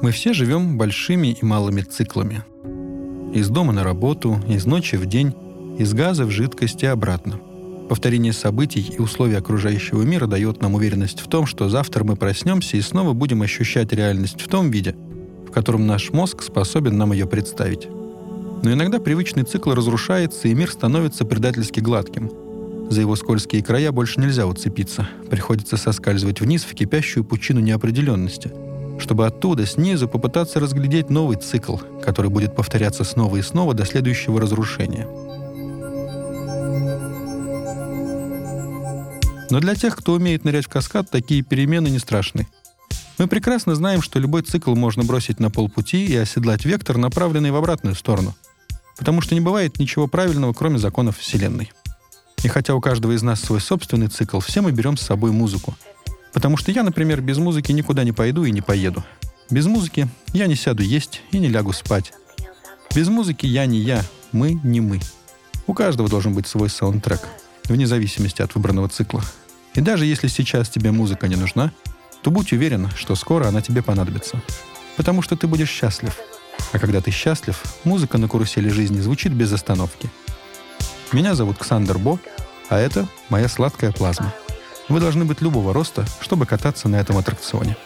Мы все живем большими и малыми циклами. Из дома на работу, из ночи в день, из газа в жидкость и обратно. Повторение событий и условий окружающего мира дает нам уверенность в том, что завтра мы проснемся и снова будем ощущать реальность в том виде, в котором наш мозг способен нам ее представить. Но иногда привычный цикл разрушается, и мир становится предательски гладким. За его скользкие края больше нельзя уцепиться. Приходится соскальзывать вниз в кипящую пучину неопределенности, чтобы оттуда, снизу, попытаться разглядеть новый цикл, который будет повторяться снова и снова до следующего разрушения — Но для тех, кто умеет нырять в каскад, такие перемены не страшны. Мы прекрасно знаем, что любой цикл можно бросить на полпути и оседлать вектор, направленный в обратную сторону. Потому что не бывает ничего правильного, кроме законов Вселенной. И хотя у каждого из нас свой собственный цикл, все мы берем с собой музыку. Потому что я, например, без музыки никуда не пойду и не поеду. Без музыки я не сяду есть и не лягу спать. Без музыки я не я, мы не мы. У каждого должен быть свой саундтрек — вне зависимости от выбранного цикла. И даже если сейчас тебе музыка не нужна, то будь уверен, что скоро она тебе понадобится. Потому что ты будешь счастлив. А когда ты счастлив, музыка на карусели жизни звучит без остановки. Меня зовут Ксандер Бо, а это моя сладкая плазма. Вы должны быть любого роста, чтобы кататься на этом аттракционе.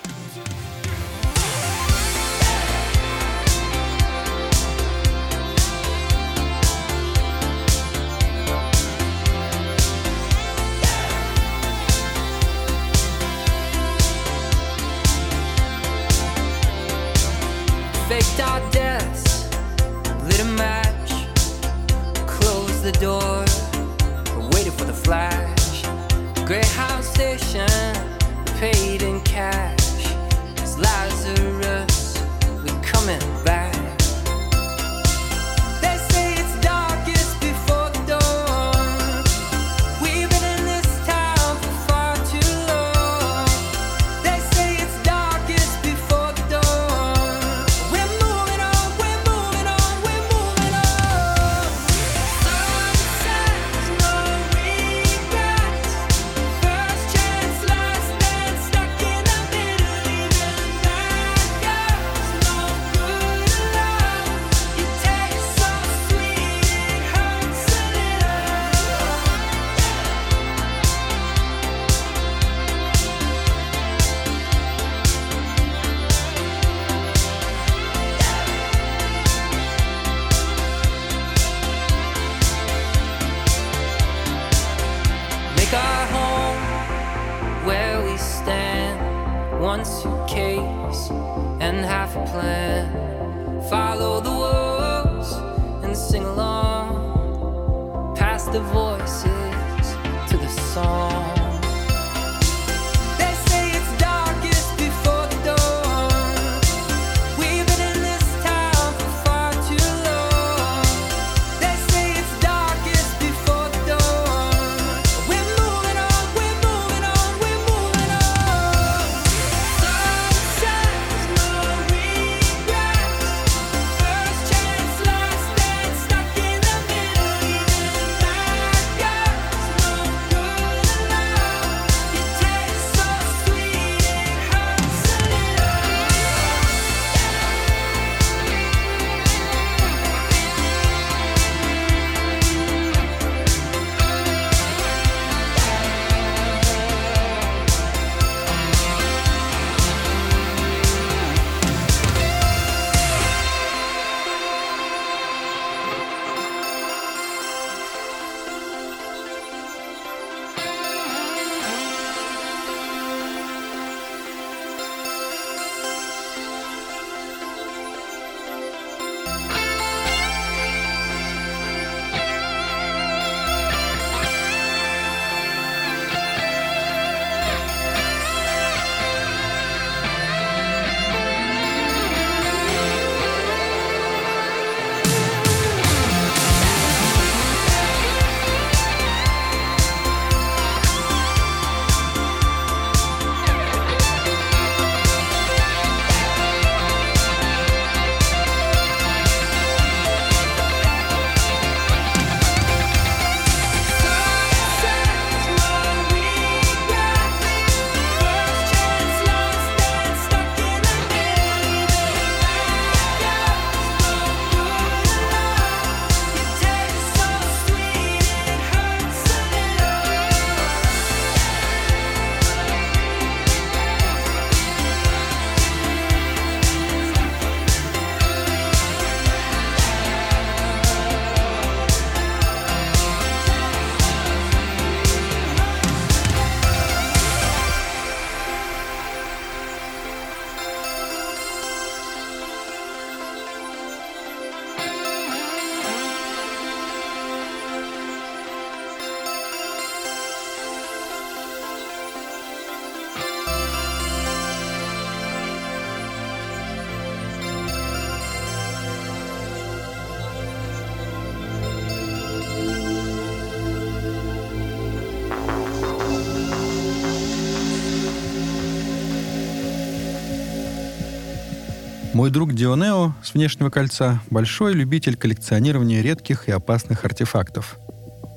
Мой друг Дионео с внешнего кольца – большой любитель коллекционирования редких и опасных артефактов.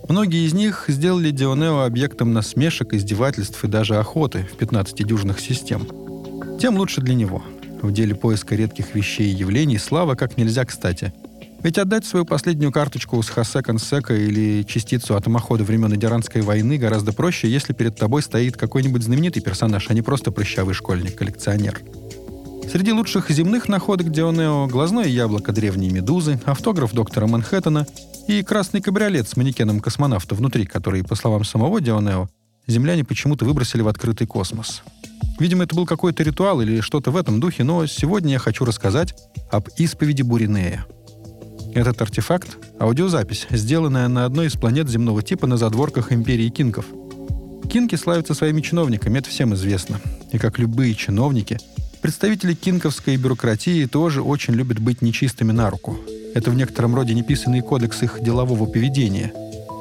Многие из них сделали Дионео объектом насмешек, издевательств и даже охоты в 15 дюжных систем. Тем лучше для него. В деле поиска редких вещей и явлений слава как нельзя кстати. Ведь отдать свою последнюю карточку с Хосе Консека или частицу атомохода времен Идиранской войны гораздо проще, если перед тобой стоит какой-нибудь знаменитый персонаж, а не просто прыщавый школьник-коллекционер – Среди лучших земных находок Дионео глазное яблоко древней медузы, автограф доктора Манхэттена и красный кабриолет с манекеном космонавта внутри, который, по словам самого Дионео, земляне почему-то выбросили в открытый космос. Видимо, это был какой-то ритуал или что-то в этом духе, но сегодня я хочу рассказать об исповеди Буринея. Этот артефакт — аудиозапись, сделанная на одной из планет земного типа на задворках империи Кинков. Кинки славятся своими чиновниками, это всем известно. И как любые чиновники — Представители кинковской бюрократии тоже очень любят быть нечистыми на руку. Это в некотором роде неписанный кодекс их делового поведения.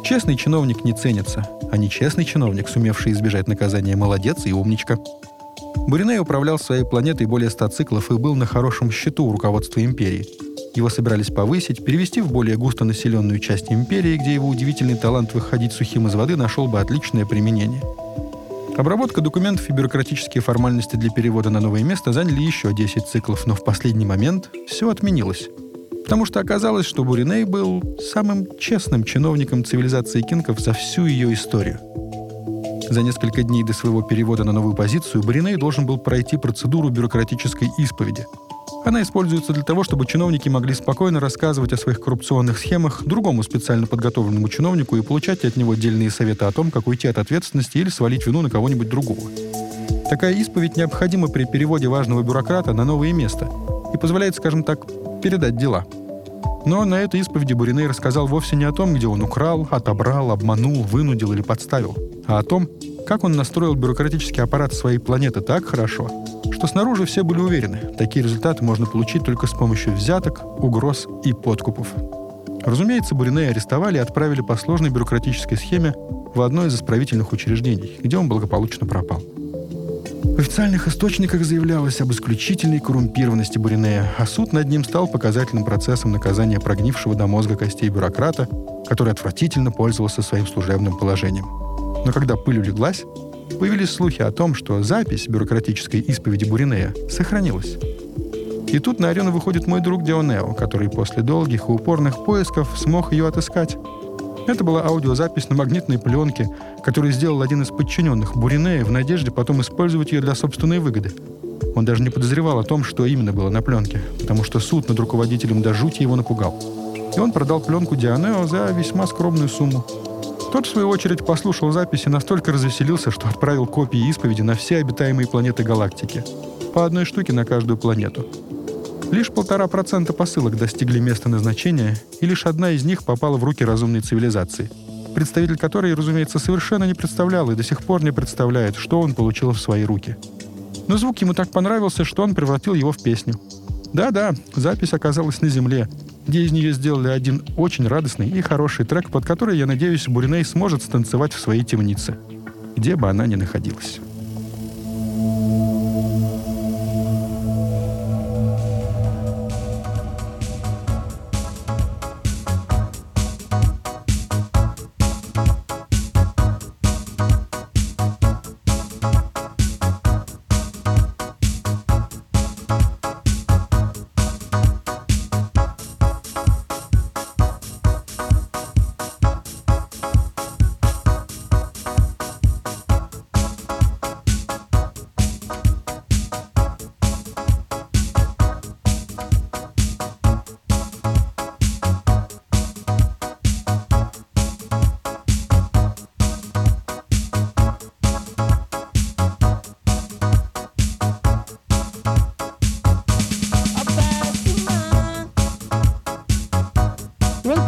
Честный чиновник не ценится, а нечестный чиновник, сумевший избежать наказания, молодец и умничка. Буриней управлял своей планетой более ста циклов и был на хорошем счету у руководства империи. Его собирались повысить, перевести в более густонаселенную часть империи, где его удивительный талант выходить сухим из воды нашел бы отличное применение – Обработка документов и бюрократические формальности для перевода на новое место заняли еще 10 циклов, но в последний момент все отменилось. Потому что оказалось, что Буриней был самым честным чиновником цивилизации кинков за всю ее историю. За несколько дней до своего перевода на новую позицию Буриней должен был пройти процедуру бюрократической исповеди – она используется для того, чтобы чиновники могли спокойно рассказывать о своих коррупционных схемах другому специально подготовленному чиновнику и получать от него отдельные советы о том, как уйти от ответственности или свалить вину на кого-нибудь другого. Такая исповедь необходима при переводе важного бюрократа на новое место и позволяет, скажем так, передать дела. Но на этой исповеди Буриней рассказал вовсе не о том, где он украл, отобрал, обманул, вынудил или подставил, а о том, как он настроил бюрократический аппарат своей планеты так хорошо, что снаружи все были уверены, такие результаты можно получить только с помощью взяток, угроз и подкупов. Разумеется, Бурине арестовали и отправили по сложной бюрократической схеме в одно из исправительных учреждений, где он благополучно пропал. В официальных источниках заявлялось об исключительной коррумпированности Буринея, а суд над ним стал показательным процессом наказания прогнившего до мозга костей бюрократа, который отвратительно пользовался своим служебным положением. Но когда пыль улеглась, появились слухи о том, что запись бюрократической исповеди Буринея сохранилась. И тут на арену выходит мой друг Дионео, который после долгих и упорных поисков смог ее отыскать. Это была аудиозапись на магнитной пленке, которую сделал один из подчиненных Буринея в надежде потом использовать ее для собственной выгоды. Он даже не подозревал о том, что именно было на пленке, потому что суд над руководителем до жути его напугал. И он продал пленку Дионео за весьма скромную сумму. Тот, в свою очередь, послушал записи и настолько развеселился, что отправил копии исповеди на все обитаемые планеты галактики. По одной штуке на каждую планету. Лишь полтора процента посылок достигли места назначения, и лишь одна из них попала в руки разумной цивилизации, представитель которой, разумеется, совершенно не представлял и до сих пор не представляет, что он получил в свои руки. Но звук ему так понравился, что он превратил его в песню. Да-да, запись оказалась на Земле, где из нее сделали один очень радостный и хороший трек, под который, я надеюсь, Буриней сможет станцевать в своей темнице, где бы она ни находилась.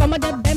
Some of the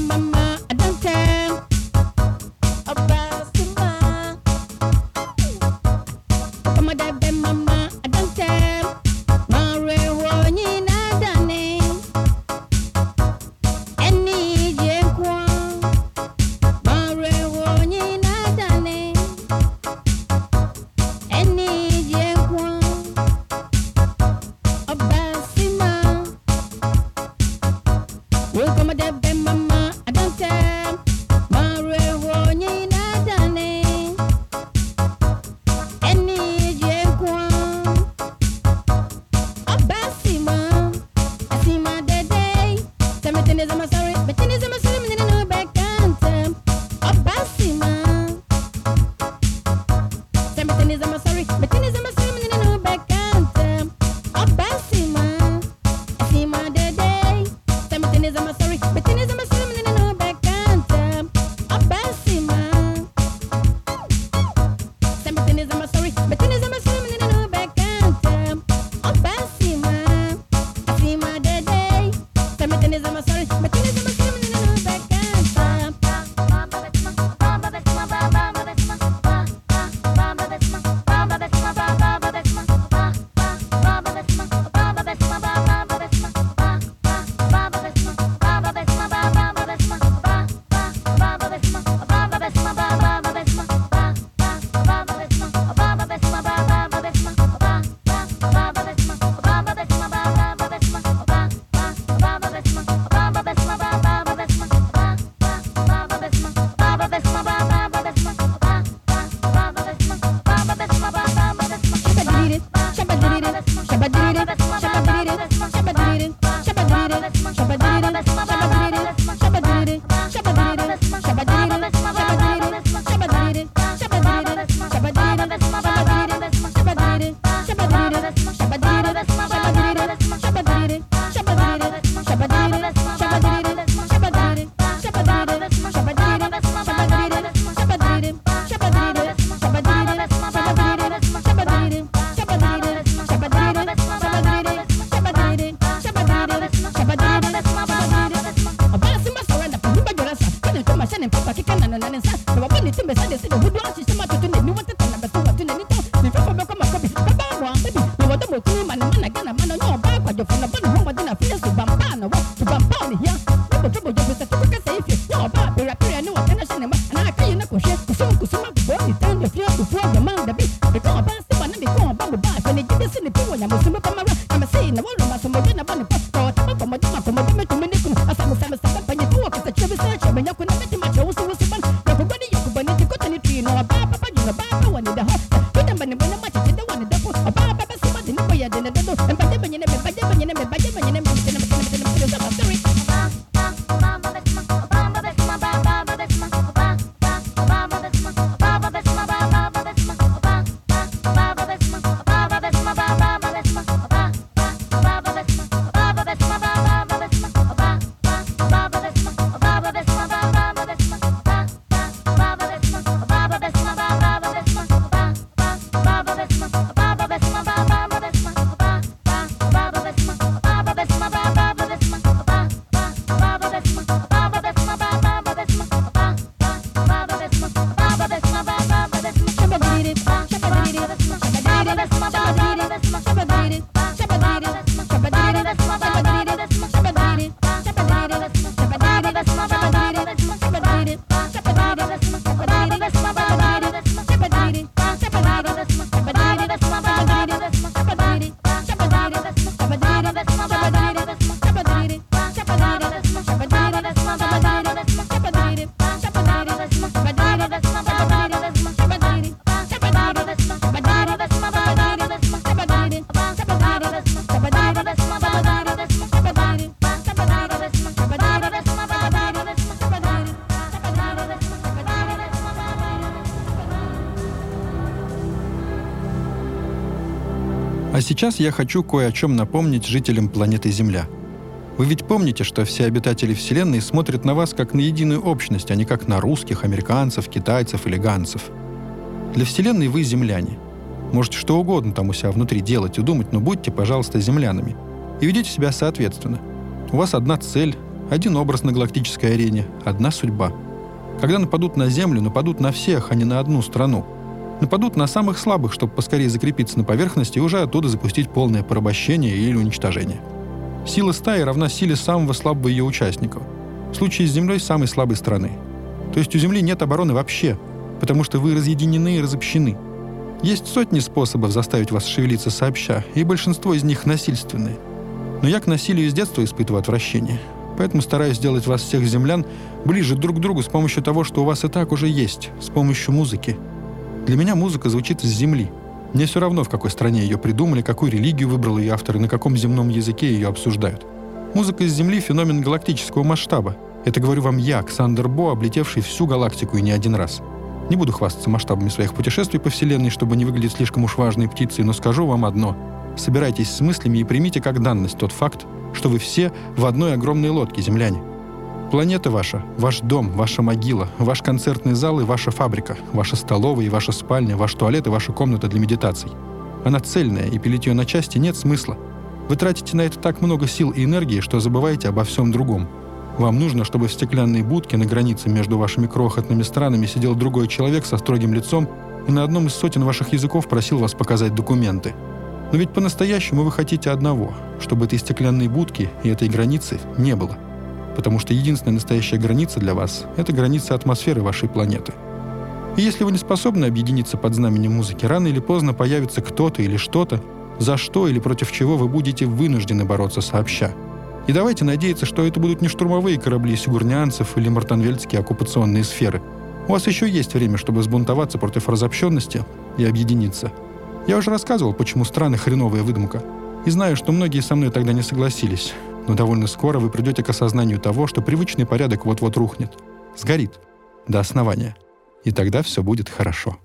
I don't kúrú màní mọ́nà сейчас я хочу кое о чем напомнить жителям планеты Земля. Вы ведь помните, что все обитатели Вселенной смотрят на вас как на единую общность, а не как на русских, американцев, китайцев или ганцев. Для Вселенной вы земляне. Можете что угодно там у себя внутри делать и думать, но будьте, пожалуйста, землянами. И ведите себя соответственно. У вас одна цель, один образ на галактической арене, одна судьба. Когда нападут на Землю, нападут на всех, а не на одну страну – нападут на самых слабых, чтобы поскорее закрепиться на поверхности и уже оттуда запустить полное порабощение или уничтожение. Сила стаи равна силе самого слабого ее участника. В случае с Землей самой слабой страны. То есть у Земли нет обороны вообще, потому что вы разъединены и разобщены. Есть сотни способов заставить вас шевелиться сообща, и большинство из них насильственные. Но я к насилию с детства испытываю отвращение. Поэтому стараюсь сделать вас всех землян ближе друг к другу с помощью того, что у вас и так уже есть, с помощью музыки – для меня музыка звучит с земли. Мне все равно, в какой стране ее придумали, какую религию выбрал ее автор и на каком земном языке ее обсуждают. Музыка из Земли — феномен галактического масштаба. Это говорю вам я, Ксандер Бо, облетевший всю галактику и не один раз. Не буду хвастаться масштабами своих путешествий по Вселенной, чтобы не выглядеть слишком уж важной птицей, но скажу вам одно. Собирайтесь с мыслями и примите как данность тот факт, что вы все в одной огромной лодке, земляне. Планета ваша, ваш дом, ваша могила, ваш концертный зал и ваша фабрика, ваша столовая и ваша спальня, ваш туалет и ваша комната для медитаций. Она цельная, и пилить ее на части нет смысла. Вы тратите на это так много сил и энергии, что забываете обо всем другом. Вам нужно, чтобы в стеклянной будке на границе между вашими крохотными странами сидел другой человек со строгим лицом и на одном из сотен ваших языков просил вас показать документы. Но ведь по-настоящему вы хотите одного, чтобы этой стеклянной будки и этой границы не было – потому что единственная настоящая граница для вас — это граница атмосферы вашей планеты. И если вы не способны объединиться под знаменем музыки, рано или поздно появится кто-то или что-то, за что или против чего вы будете вынуждены бороться сообща. И давайте надеяться, что это будут не штурмовые корабли сигурнянцев или мартанвельдские оккупационные сферы. У вас еще есть время, чтобы сбунтоваться против разобщенности и объединиться. Я уже рассказывал, почему страны хреновая выдумка. И знаю, что многие со мной тогда не согласились но довольно скоро вы придете к осознанию того, что привычный порядок вот-вот рухнет, сгорит до основания. И тогда все будет хорошо.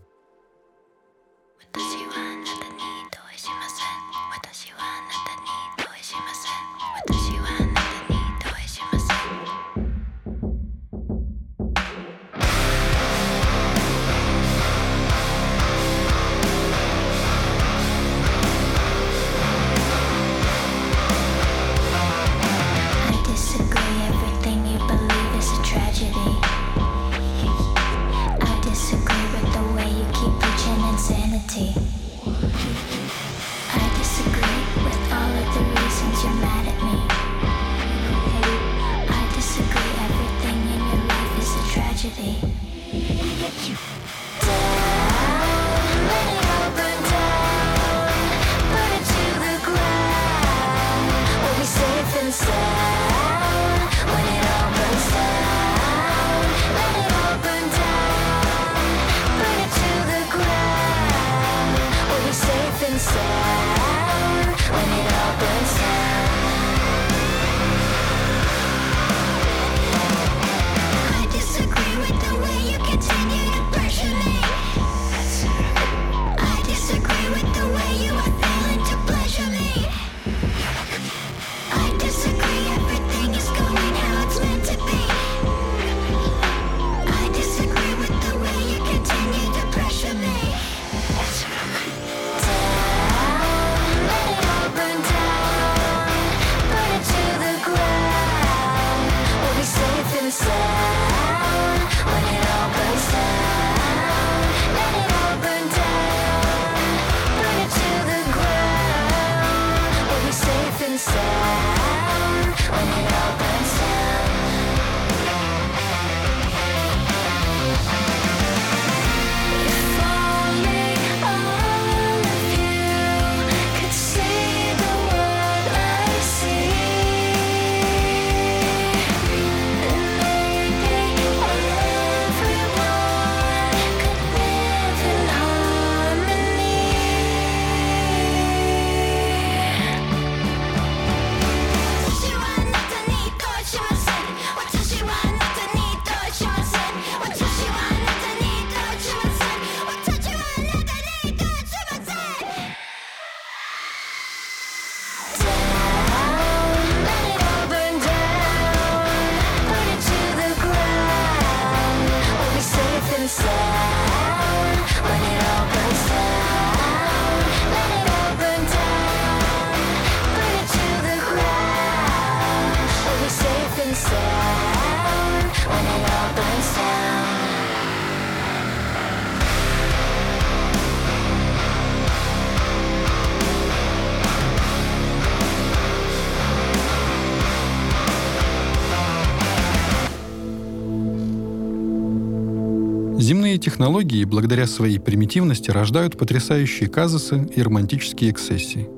Технологии, благодаря своей примитивности, рождают потрясающие казусы и романтические эксессии.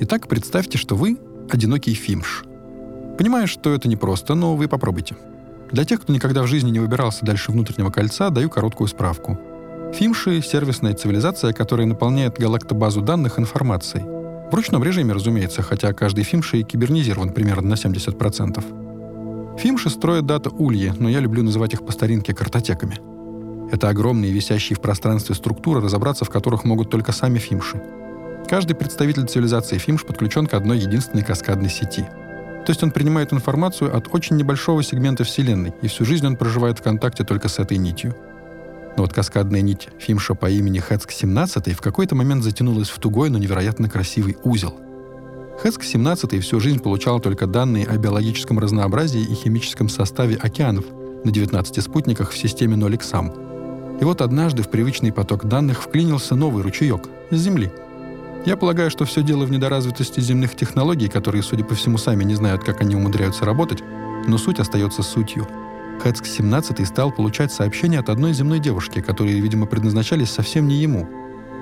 Итак, представьте, что вы — одинокий фимш. Понимаю, что это непросто, но вы попробуйте. Для тех, кто никогда в жизни не выбирался дальше внутреннего кольца, даю короткую справку. Фимши — сервисная цивилизация, которая наполняет галактобазу данных информацией. В ручном режиме, разумеется, хотя каждый фимши кибернизирован примерно на 70%. Фимши строят дата-ульи, но я люблю называть их по старинке картотеками — это огромные висящие в пространстве структуры, разобраться в которых могут только сами фимши. Каждый представитель цивилизации фимш подключен к одной единственной каскадной сети. То есть он принимает информацию от очень небольшого сегмента Вселенной, и всю жизнь он проживает в контакте только с этой нитью. Но вот каскадная нить Фимша по имени Хэцк-17 в какой-то момент затянулась в тугой, но невероятно красивый узел. Хэцк-17 всю жизнь получал только данные о биологическом разнообразии и химическом составе океанов на 19 спутниках в системе Ноликсам — и вот однажды в привычный поток данных вклинился новый ручеек с Земли. Я полагаю, что все дело в недоразвитости земных технологий, которые, судя по всему, сами не знают, как они умудряются работать, но суть остается сутью. Хэцк-17 стал получать сообщения от одной земной девушки, которые, видимо, предназначались совсем не ему,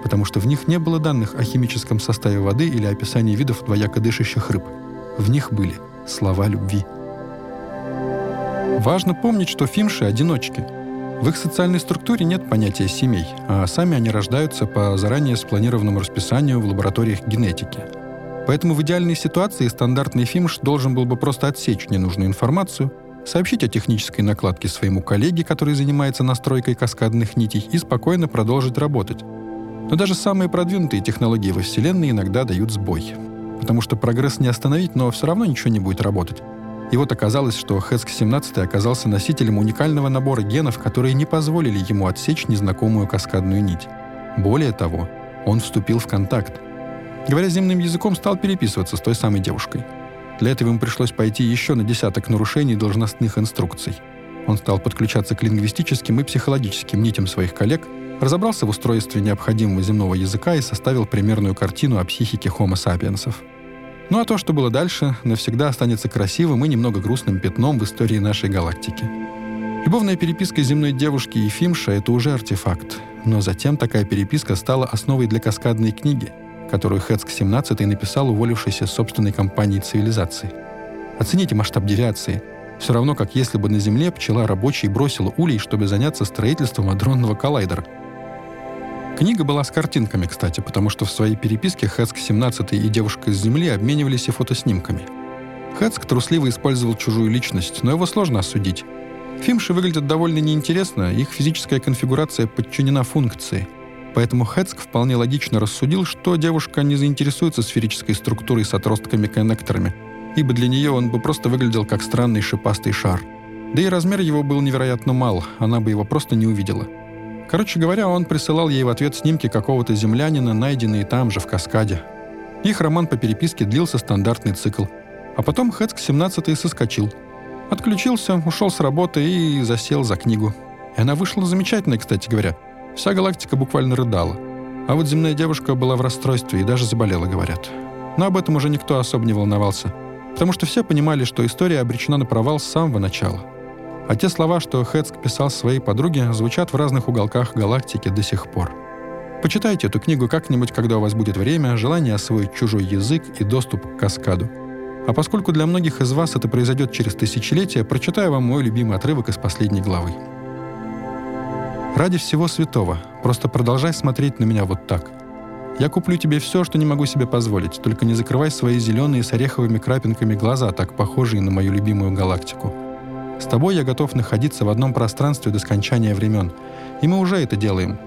потому что в них не было данных о химическом составе воды или описании видов двояко дышащих рыб. В них были слова любви. Важно помнить, что фимши — одиночки — в их социальной структуре нет понятия семей, а сами они рождаются по заранее спланированному расписанию в лабораториях генетики. Поэтому в идеальной ситуации стандартный фимш должен был бы просто отсечь ненужную информацию, сообщить о технической накладке своему коллеге, который занимается настройкой каскадных нитей, и спокойно продолжить работать. Но даже самые продвинутые технологии во Вселенной иногда дают сбой. Потому что прогресс не остановить, но все равно ничего не будет работать. И вот оказалось, что Хэск-17 оказался носителем уникального набора генов, которые не позволили ему отсечь незнакомую каскадную нить. Более того, он вступил в контакт. Говоря земным языком, стал переписываться с той самой девушкой. Для этого ему пришлось пойти еще на десяток нарушений должностных инструкций. Он стал подключаться к лингвистическим и психологическим нитям своих коллег, разобрался в устройстве необходимого земного языка и составил примерную картину о психике хомо сапиенсов – ну а то, что было дальше, навсегда останется красивым и немного грустным пятном в истории нашей галактики. Любовная переписка земной девушки и Фимша — это уже артефакт. Но затем такая переписка стала основой для каскадной книги, которую Хэцк 17 написал уволившийся собственной компанией цивилизации. Оцените масштаб девиации. Все равно, как если бы на Земле пчела рабочий бросила улей, чтобы заняться строительством адронного коллайдера. Книга была с картинками, кстати, потому что в своей переписке Хэцк 17 и девушка из Земли обменивались и фотоснимками. Хэцк трусливо использовал чужую личность, но его сложно осудить. Фимши выглядят довольно неинтересно, их физическая конфигурация подчинена функции. Поэтому Хэцк вполне логично рассудил, что девушка не заинтересуется сферической структурой с отростками-коннекторами, ибо для нее он бы просто выглядел как странный шипастый шар. Да и размер его был невероятно мал, она бы его просто не увидела. Короче говоря, он присылал ей в ответ снимки какого-то землянина, найденные там же, в каскаде. Их роман по переписке длился стандартный цикл. А потом Хэцк 17 соскочил – Отключился, ушел с работы и засел за книгу. И она вышла замечательной, кстати говоря. Вся галактика буквально рыдала. А вот земная девушка была в расстройстве и даже заболела, говорят. Но об этом уже никто особо не волновался. Потому что все понимали, что история обречена на провал с самого начала. А те слова, что Хэцк писал своей подруге, звучат в разных уголках галактики до сих пор. Почитайте эту книгу как-нибудь, когда у вас будет время, желание освоить чужой язык и доступ к каскаду. А поскольку для многих из вас это произойдет через тысячелетия, прочитаю вам мой любимый отрывок из последней главы. «Ради всего святого, просто продолжай смотреть на меня вот так. Я куплю тебе все, что не могу себе позволить, только не закрывай свои зеленые с ореховыми крапинками глаза, так похожие на мою любимую галактику. С тобой я готов находиться в одном пространстве до скончания времен, и мы уже это делаем.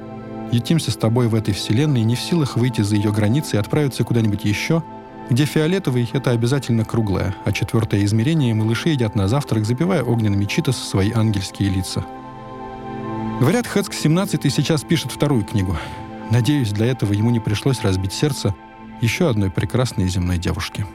Ютимся с тобой в этой вселенной, не в силах выйти за ее границы и отправиться куда-нибудь еще — где фиолетовый — это обязательно круглое, а четвертое измерение малыши едят на завтрак, запивая огненными читос свои ангельские лица. Говорят, Хэцк 17 сейчас пишет вторую книгу. Надеюсь, для этого ему не пришлось разбить сердце еще одной прекрасной земной девушки.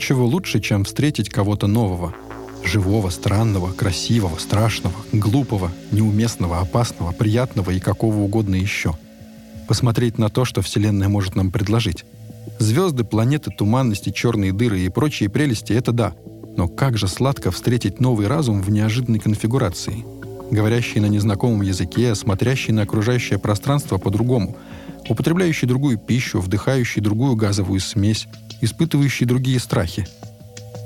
Ничего лучше, чем встретить кого-то нового. Живого, странного, красивого, страшного, глупого, неуместного, опасного, приятного и какого угодно еще. Посмотреть на то, что Вселенная может нам предложить. Звезды, планеты, туманности, черные дыры и прочие прелести — это да. Но как же сладко встретить новый разум в неожиданной конфигурации. Говорящий на незнакомом языке, смотрящий на окружающее пространство по-другому, употребляющий другую пищу, вдыхающий другую газовую смесь, испытывающий другие страхи.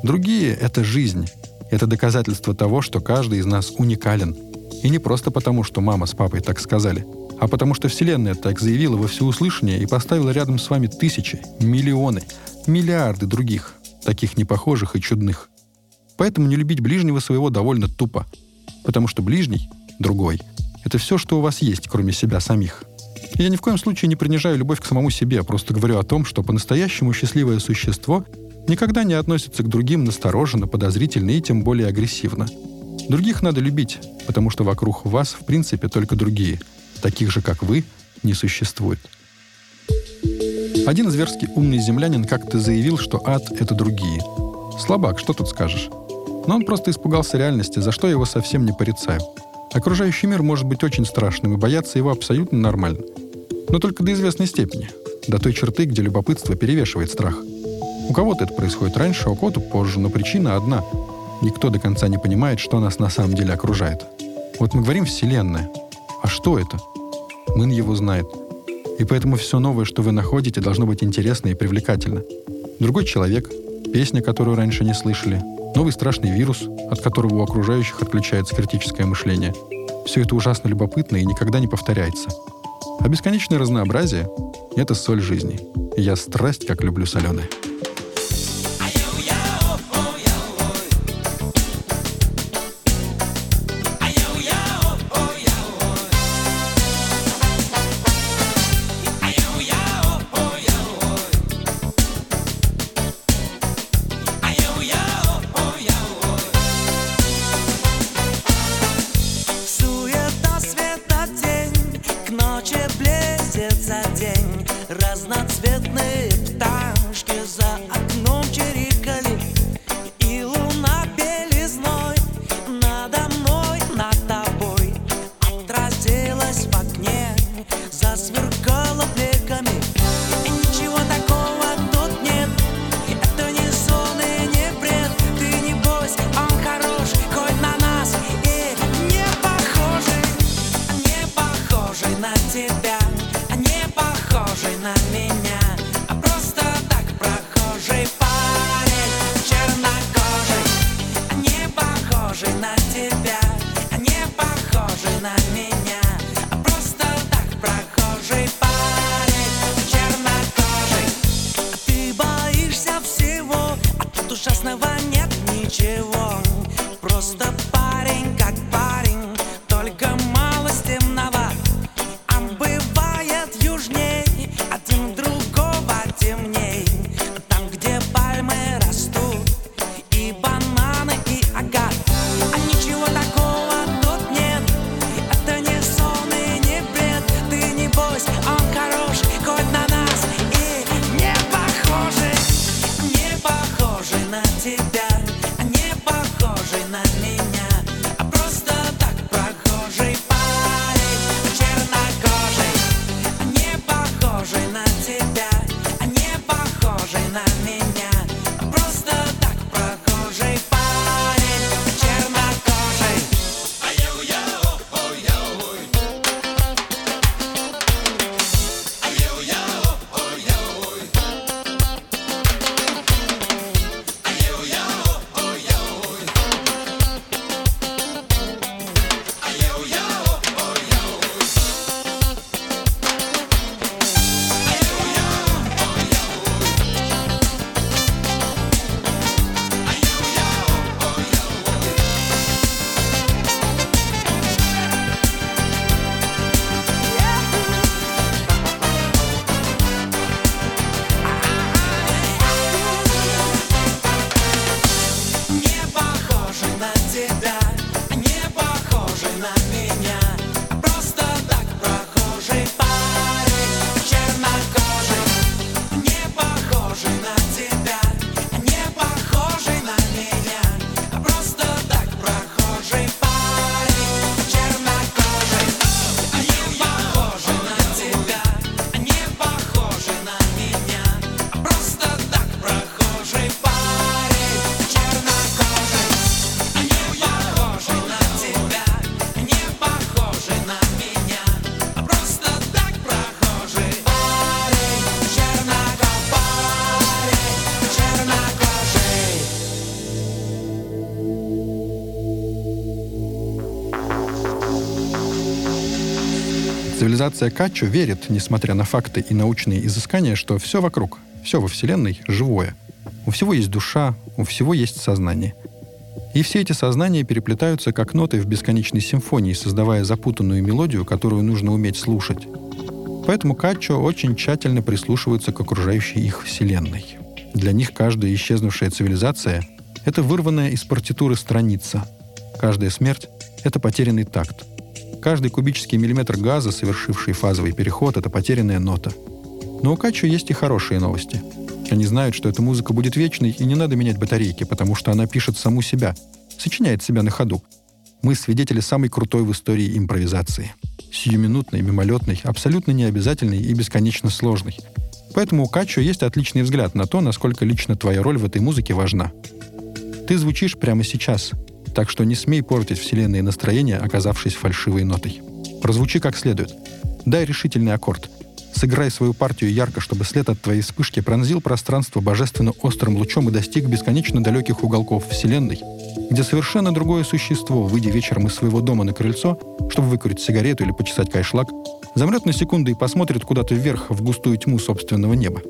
Другие — это жизнь. Это доказательство того, что каждый из нас уникален. И не просто потому, что мама с папой так сказали, а потому что Вселенная так заявила во всеуслышание и поставила рядом с вами тысячи, миллионы, миллиарды других, таких непохожих и чудных. Поэтому не любить ближнего своего довольно тупо. Потому что ближний, другой, это все, что у вас есть, кроме себя самих. Я ни в коем случае не принижаю любовь к самому себе, а просто говорю о том, что по-настоящему счастливое существо никогда не относится к другим настороженно, подозрительно и тем более агрессивно. Других надо любить, потому что вокруг вас, в принципе, только другие. Таких же, как вы, не существует. Один зверски умный землянин как-то заявил, что ад — это другие. Слабак, что тут скажешь? Но он просто испугался реальности, за что я его совсем не порицаю. Окружающий мир может быть очень страшным, и бояться его абсолютно нормально. Но только до известной степени. До той черты, где любопытство перевешивает страх. У кого-то это происходит раньше, у кого-то позже, но причина одна. Никто до конца не понимает, что нас на самом деле окружает. Вот мы говорим «Вселенная». А что это? Мын его знает. И поэтому все новое, что вы находите, должно быть интересно и привлекательно. Другой человек, песня, которую раньше не слышали, новый страшный вирус, от которого у окружающих отключается критическое мышление. Все это ужасно любопытно и никогда не повторяется. А бесконечное разнообразие — это соль жизни. Я страсть как люблю соленое. на тебя, не похожи на меня. Цивилизация Качо верит, несмотря на факты и научные изыскания, что все вокруг, все во Вселенной живое. У всего есть душа, у всего есть сознание. И все эти сознания переплетаются как ноты в бесконечной симфонии, создавая запутанную мелодию, которую нужно уметь слушать. Поэтому Каччо очень тщательно прислушиваются к окружающей их вселенной. Для них каждая исчезнувшая цивилизация — это вырванная из партитуры страница. Каждая смерть — это потерянный такт. Каждый кубический миллиметр газа, совершивший фазовый переход — это потерянная нота. Но у Каччо есть и хорошие новости — они знают, что эта музыка будет вечной, и не надо менять батарейки, потому что она пишет саму себя, сочиняет себя на ходу. Мы свидетели самой крутой в истории импровизации. Сиюминутной, мимолетной, абсолютно необязательной и бесконечно сложной. Поэтому у Качо есть отличный взгляд на то, насколько лично твоя роль в этой музыке важна. Ты звучишь прямо сейчас, так что не смей портить вселенные настроение, оказавшись фальшивой нотой. Прозвучи как следует. Дай решительный аккорд — Сыграй свою партию ярко, чтобы след от твоей вспышки пронзил пространство божественно острым лучом и достиг бесконечно далеких уголков Вселенной, где совершенно другое существо, выйдя вечером из своего дома на крыльцо, чтобы выкурить сигарету или почесать кайшлак, замрет на секунду и посмотрит куда-то вверх в густую тьму собственного неба.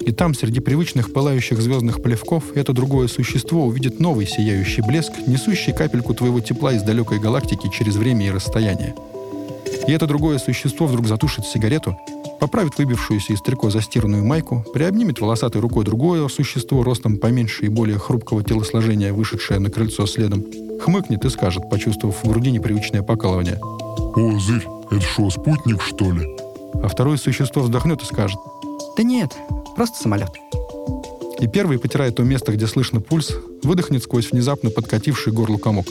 И там, среди привычных пылающих звездных плевков, это другое существо увидит новый сияющий блеск, несущий капельку твоего тепла из далекой галактики через время и расстояние. И это другое существо вдруг затушит сигарету поправит выбившуюся из трико застиранную майку, приобнимет волосатой рукой другое существо ростом поменьше и более хрупкого телосложения, вышедшее на крыльцо следом, хмыкнет и скажет, почувствовав в груди непривычное покалывание. «О, Зырь, это что, спутник, что ли?» А второе существо вздохнет и скажет. «Да нет, просто самолет». И первый потирает то место, где слышно пульс, выдохнет сквозь внезапно подкативший горло комок.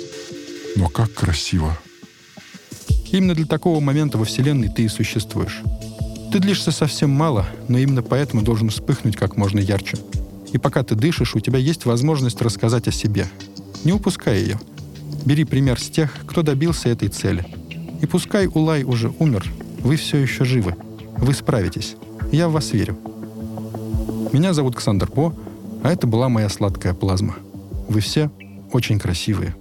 «Но как красиво!» Именно для такого момента во Вселенной ты и существуешь. Ты длишься совсем мало, но именно поэтому должен вспыхнуть как можно ярче. И пока ты дышишь, у тебя есть возможность рассказать о себе. Не упускай ее. Бери пример с тех, кто добился этой цели. И пускай Улай уже умер, вы все еще живы. Вы справитесь. Я в вас верю. Меня зовут Ксандр По, а это была моя сладкая плазма. Вы все очень красивые.